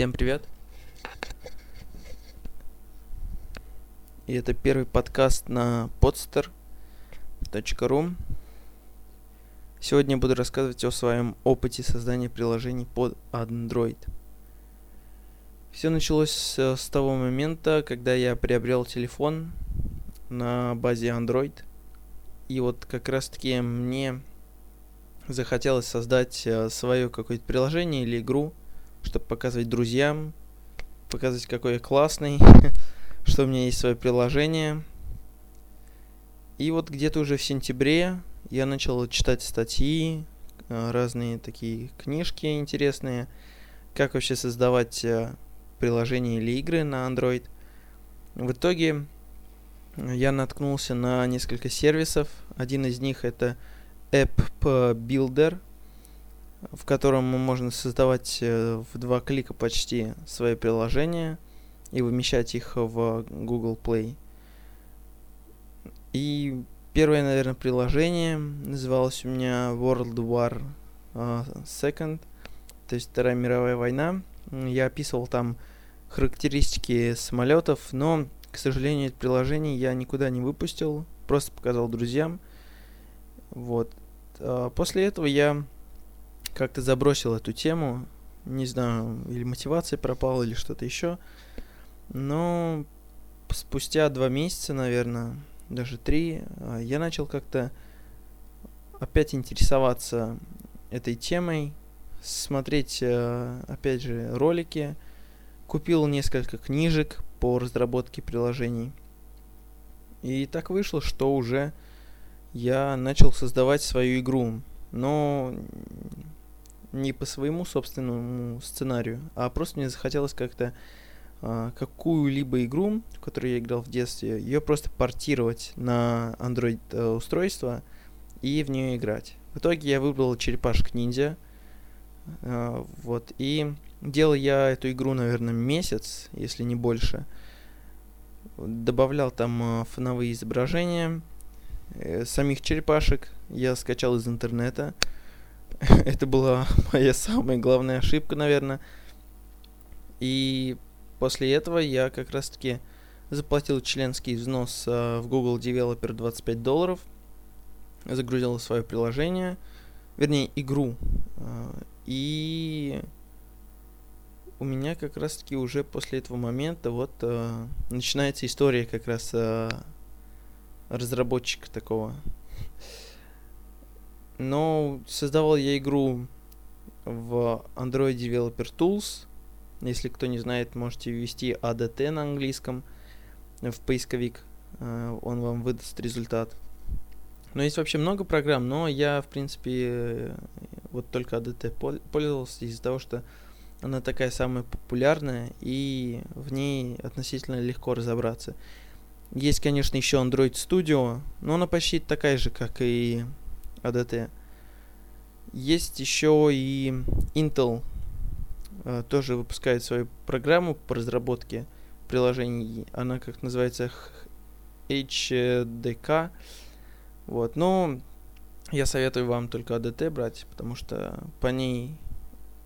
Всем привет. И это первый подкаст на podster.ru. Сегодня буду рассказывать о своем опыте создания приложений под Android. Все началось с, с того момента, когда я приобрел телефон на базе Android. И вот как раз таки мне захотелось создать э, свое какое-то приложение или игру, чтобы показывать друзьям, показывать, какой я классный, что у меня есть свое приложение. И вот где-то уже в сентябре я начал читать статьи, э, разные такие книжки интересные, как вообще создавать э, приложения или игры на Android. В итоге я наткнулся на несколько сервисов. Один из них это App Builder, в котором можно создавать э, в два клика почти свои приложения и вымещать их в Google Play. И первое, наверное, приложение называлось у меня World War uh, Second, то есть Вторая мировая война. Я описывал там характеристики самолетов, но, к сожалению, это приложение я никуда не выпустил, просто показал друзьям. Вот. А после этого я как-то забросил эту тему, не знаю, или мотивация пропала, или что-то еще. Но спустя два месяца, наверное, даже три, а, я начал как-то опять интересоваться этой темой, смотреть, э, опять же, ролики, купил несколько книжек по разработке приложений. И так вышло, что уже я начал создавать свою игру, но не по своему собственному сценарию, а просто мне захотелось как-то а, какую-либо игру, в которую я играл в детстве, ее просто портировать на Android э, устройство и в нее играть. В итоге я выбрал черепашек ниндзя. Э, вот, и делал я эту игру, наверное, месяц, если не больше. Добавлял там э, фоновые изображения, э, самих черепашек я скачал из интернета. Это была моя самая главная ошибка, наверное. И после этого я как раз-таки заплатил членский взнос э, в Google Developer 25 долларов, загрузил свое приложение, вернее, игру. Э, и у меня как раз-таки уже после этого момента вот э, начинается история как раз разработчика такого. Но создавал я игру в Android Developer Tools. Если кто не знает, можете ввести ADT на английском в поисковик. Э, он вам выдаст результат. Но есть вообще много программ, но я, в принципе, вот только ADT пользовался из-за того, что она такая самая популярная, и в ней относительно легко разобраться. Есть, конечно, еще Android Studio, но она почти такая же, как и ADT. Есть еще и Intel, э, тоже выпускает свою программу по разработке приложений. Она, как называется, HDK. Вот, но я советую вам только ADT брать, потому что по ней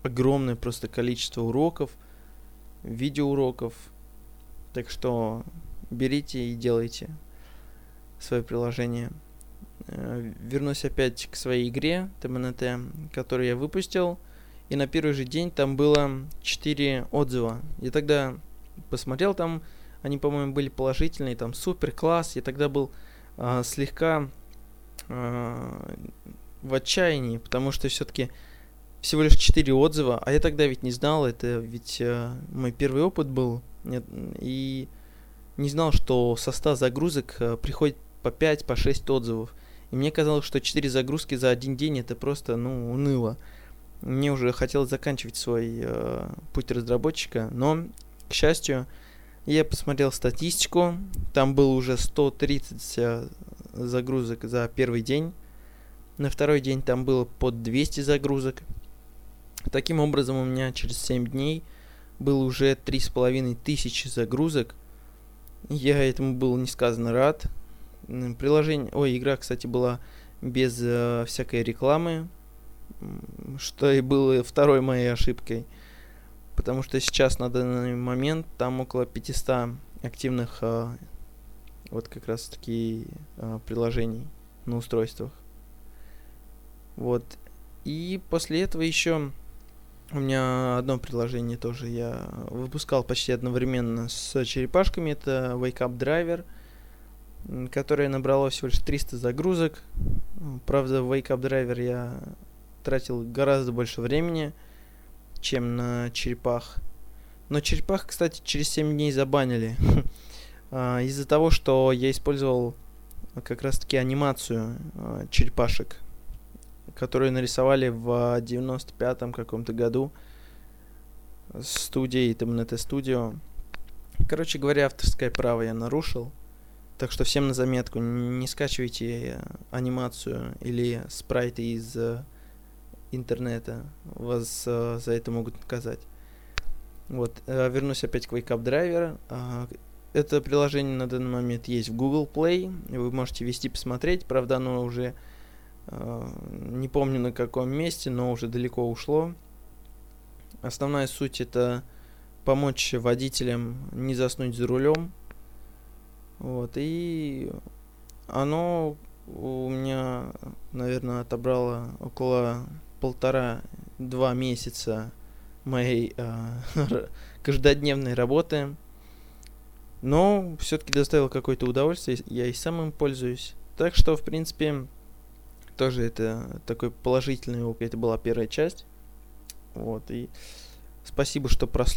огромное просто количество уроков, видеоуроков. Так что берите и делайте свое приложение. Э, вернусь опять к своей игре TMNT, которую я выпустил. И на первый же день там было 4 отзыва. Я тогда посмотрел там, они, по-моему, были положительные, там супер класс. Я тогда был э, слегка э, в отчаянии, потому что все-таки всего лишь 4 отзыва, а я тогда ведь не знал, это ведь э, мой первый опыт был, нет, и не знал, что со 100 загрузок э, приходит по 5, по 6 отзывов. И мне казалось, что 4 загрузки за один день это просто, ну, уныло. Мне уже хотелось заканчивать свой э, путь разработчика, но, к счастью, я посмотрел статистику, там было уже 130 э, загрузок за первый день, на второй день там было под 200 загрузок. Таким образом, у меня через 7 дней было уже 3,5 тысячи загрузок, я этому был несказанно рад. Приложение, ой, игра, кстати, была без э, всякой рекламы, что и было второй моей ошибкой. потому что сейчас на данный момент там около 500 активных э, вот как раз таки э, приложений на устройствах. Вот. И после этого еще у меня одно приложение тоже я выпускал почти одновременно с черепашками. Это Wake Up Driver, которое набрало всего лишь 300 загрузок. Правда, в Wake Up Driver я тратил гораздо больше времени, чем на черепах. Но черепах, кстати, через 7 дней забанили. А, из-за того, что я использовал как раз-таки анимацию а, черепашек которую нарисовали в 95-м каком-то году студией TMNT Studio. Короче говоря, авторское право я нарушил. Так что всем на заметку, не скачивайте анимацию или спрайты из э, интернета. Вас э, за это могут наказать. Вот, э, вернусь опять к Wake Up Driver. Э, это приложение на данный момент есть в Google Play. Вы можете вести посмотреть. Правда, оно уже Э, не помню на каком месте, но уже далеко ушло. Основная суть это помочь водителям не заснуть за рулем. Вот, и оно у меня, наверное, отобрало около полтора-два месяца моей э, каждодневной работы. Но все-таки доставил какое-то удовольствие, я и сам им пользуюсь. Так что, в принципе, тоже это такой положительный опыт. Это была первая часть. Вот, и спасибо, что прослушали.